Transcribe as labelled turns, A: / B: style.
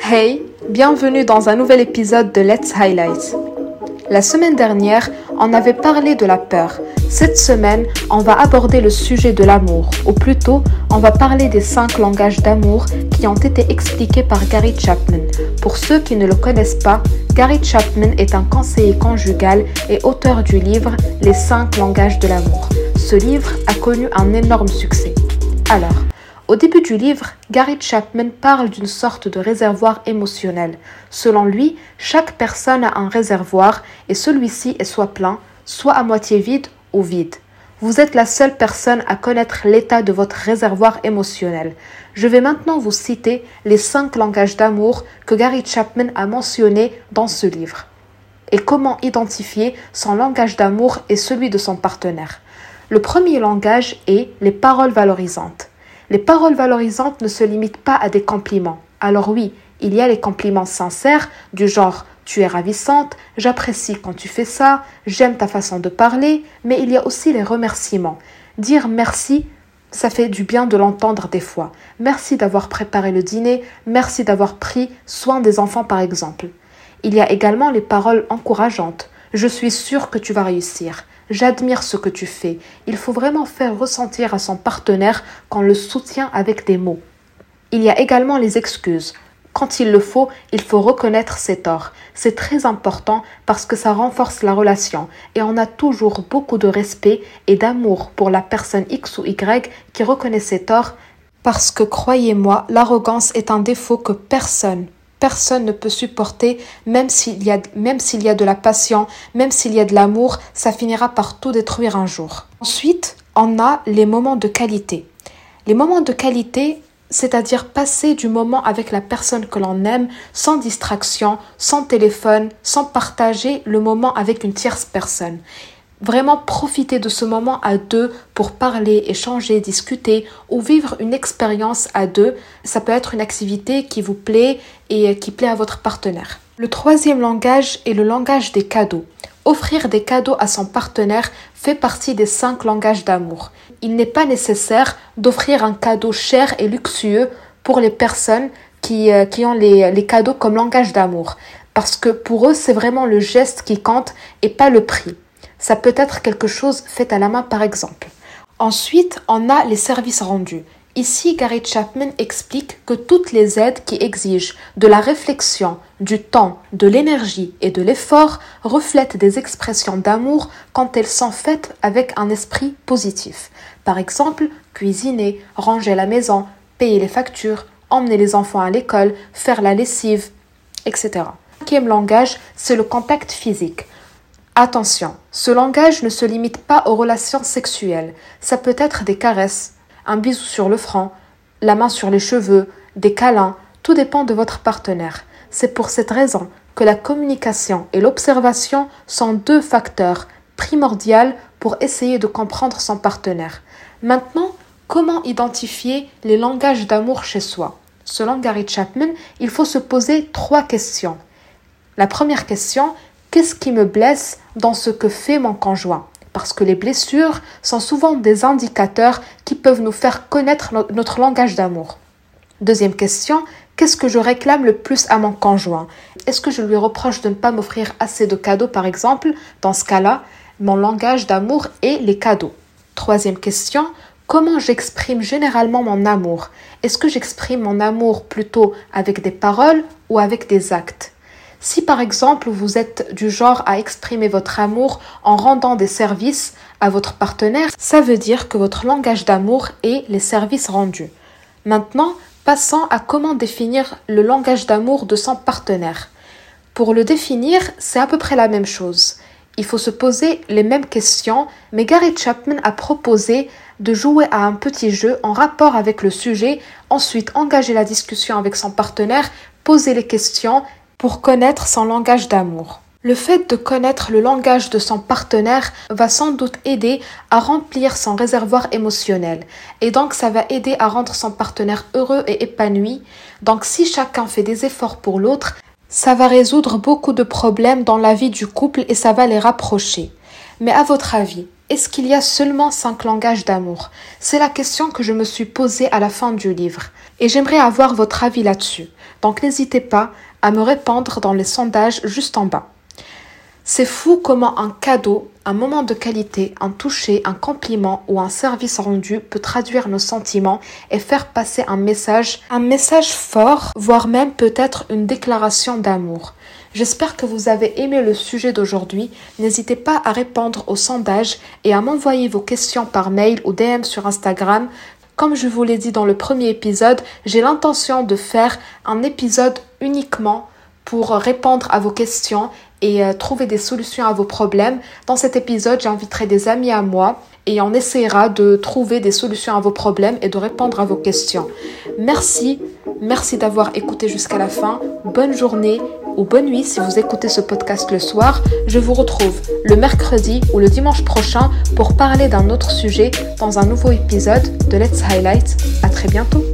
A: Hey, bienvenue dans un nouvel épisode de Let's Highlight. La semaine dernière, on avait parlé de la peur. Cette semaine, on va aborder le sujet de l'amour, ou plutôt, on va parler des cinq langages d'amour qui ont été expliqués par Gary Chapman. Pour ceux qui ne le connaissent pas, Gary Chapman est un conseiller conjugal et auteur du livre Les cinq langages de l'amour. Ce livre a connu un énorme succès. Alors, au début du livre, Gary Chapman parle d'une sorte de réservoir émotionnel. Selon lui, chaque personne a un réservoir et celui-ci est soit plein, soit à moitié vide ou vide. Vous êtes la seule personne à connaître l'état de votre réservoir émotionnel. Je vais maintenant vous citer les cinq langages d'amour que Gary Chapman a mentionnés dans ce livre. Et comment identifier son langage d'amour et celui de son partenaire. Le premier langage est les paroles valorisantes. Les paroles valorisantes ne se limitent pas à des compliments. Alors oui, il y a les compliments sincères du genre tu es ravissante, j'apprécie quand tu fais ça, j'aime ta façon de parler, mais il y a aussi les remerciements. Dire merci, ça fait du bien de l'entendre des fois. Merci d'avoir préparé le dîner, merci d'avoir pris soin des enfants par exemple. Il y a également les paroles encourageantes. Je suis sûre que tu vas réussir. J'admire ce que tu fais. Il faut vraiment faire ressentir à son partenaire qu'on le soutient avec des mots. Il y a également les excuses. Quand il le faut, il faut reconnaître ses torts. C'est très important parce que ça renforce la relation et on a toujours beaucoup de respect et d'amour pour la personne X ou Y qui reconnaît ses torts parce que croyez-moi, l'arrogance est un défaut que personne, personne ne peut supporter, même s'il y a, même s'il y a de la passion, même s'il y a de l'amour, ça finira par tout détruire un jour. Ensuite, on a les moments de qualité. Les moments de qualité, c'est-à-dire passer du moment avec la personne que l'on aime, sans distraction, sans téléphone, sans partager le moment avec une tierce personne. Vraiment profiter de ce moment à deux pour parler, échanger, discuter ou vivre une expérience à deux. Ça peut être une activité qui vous plaît et qui plaît à votre partenaire. Le troisième langage est le langage des cadeaux. Offrir des cadeaux à son partenaire fait partie des cinq langages d'amour. Il n'est pas nécessaire d'offrir un cadeau cher et luxueux pour les personnes qui, euh, qui ont les, les cadeaux comme langage d'amour. Parce que pour eux, c'est vraiment le geste qui compte et pas le prix. Ça peut être quelque chose fait à la main par exemple. Ensuite, on a les services rendus. Ici, Gary Chapman explique que toutes les aides qui exigent de la réflexion, du temps, de l'énergie et de l'effort reflètent des expressions d'amour quand elles sont faites avec un esprit positif. Par exemple, cuisiner, ranger la maison, payer les factures, emmener les enfants à l'école, faire la lessive, etc. Cinquième langage, c'est le contact physique. Attention, ce langage ne se limite pas aux relations sexuelles. Ça peut être des caresses, un bisou sur le front, la main sur les cheveux, des câlins, tout dépend de votre partenaire. C'est pour cette raison que la communication et l'observation sont deux facteurs primordiaux pour essayer de comprendre son partenaire. Maintenant, comment identifier les langages d'amour chez soi? Selon Gary Chapman, il faut se poser trois questions. La première question, Qu'est-ce qui me blesse dans ce que fait mon conjoint? Parce que les blessures sont souvent des indicateurs qui peuvent nous faire connaître notre langage d'amour. Deuxième question, qu'est-ce que je réclame le plus à mon conjoint? Est-ce que je lui reproche de ne pas m'offrir assez de cadeaux par exemple? Dans ce cas-là, mon langage d'amour est les cadeaux. Troisième question, comment j'exprime généralement mon amour? Est-ce que j'exprime mon amour plutôt avec des paroles ou avec des actes? Si par exemple vous êtes du genre à exprimer votre amour en rendant des services à votre partenaire, ça veut dire que votre langage d'amour est les services rendus. Maintenant, passons à comment définir le langage d'amour de son partenaire. Pour le définir, c'est à peu près la même chose. Il faut se poser les mêmes questions, mais Gary Chapman a proposé de jouer à un petit jeu en rapport avec le sujet, ensuite engager la discussion avec son partenaire, poser les questions pour connaître son langage d'amour. Le fait de connaître le langage de son partenaire va sans doute aider à remplir son réservoir émotionnel et donc ça va aider à rendre son partenaire heureux et épanoui. Donc si chacun fait des efforts pour l'autre, ça va résoudre beaucoup de problèmes dans la vie du couple et ça va les rapprocher. Mais à votre avis, Est-ce qu'il y a seulement cinq langages d'amour? C'est la question que je me suis posée à la fin du livre. Et j'aimerais avoir votre avis là-dessus. Donc n'hésitez pas à me répondre dans les sondages juste en bas. C'est fou comment un cadeau, un moment de qualité, un toucher, un compliment ou un service rendu peut traduire nos sentiments et faire passer un message, un message fort, voire même peut-être une déclaration d'amour. J'espère que vous avez aimé le sujet d'aujourd'hui. N'hésitez pas à répondre au sondage et à m'envoyer vos questions par mail ou DM sur Instagram. Comme je vous l'ai dit dans le premier épisode, j'ai l'intention de faire un épisode uniquement pour répondre à vos questions et euh, trouver des solutions à vos problèmes. Dans cet épisode, j'inviterai des amis à moi et on essaiera de trouver des solutions à vos problèmes et de répondre à vos questions. Merci, merci d'avoir écouté jusqu'à la fin. Bonne journée ou bonne nuit si vous écoutez ce podcast le soir. Je vous retrouve le mercredi ou le dimanche prochain pour parler d'un autre sujet dans un nouveau épisode de Let's Highlight. À très bientôt.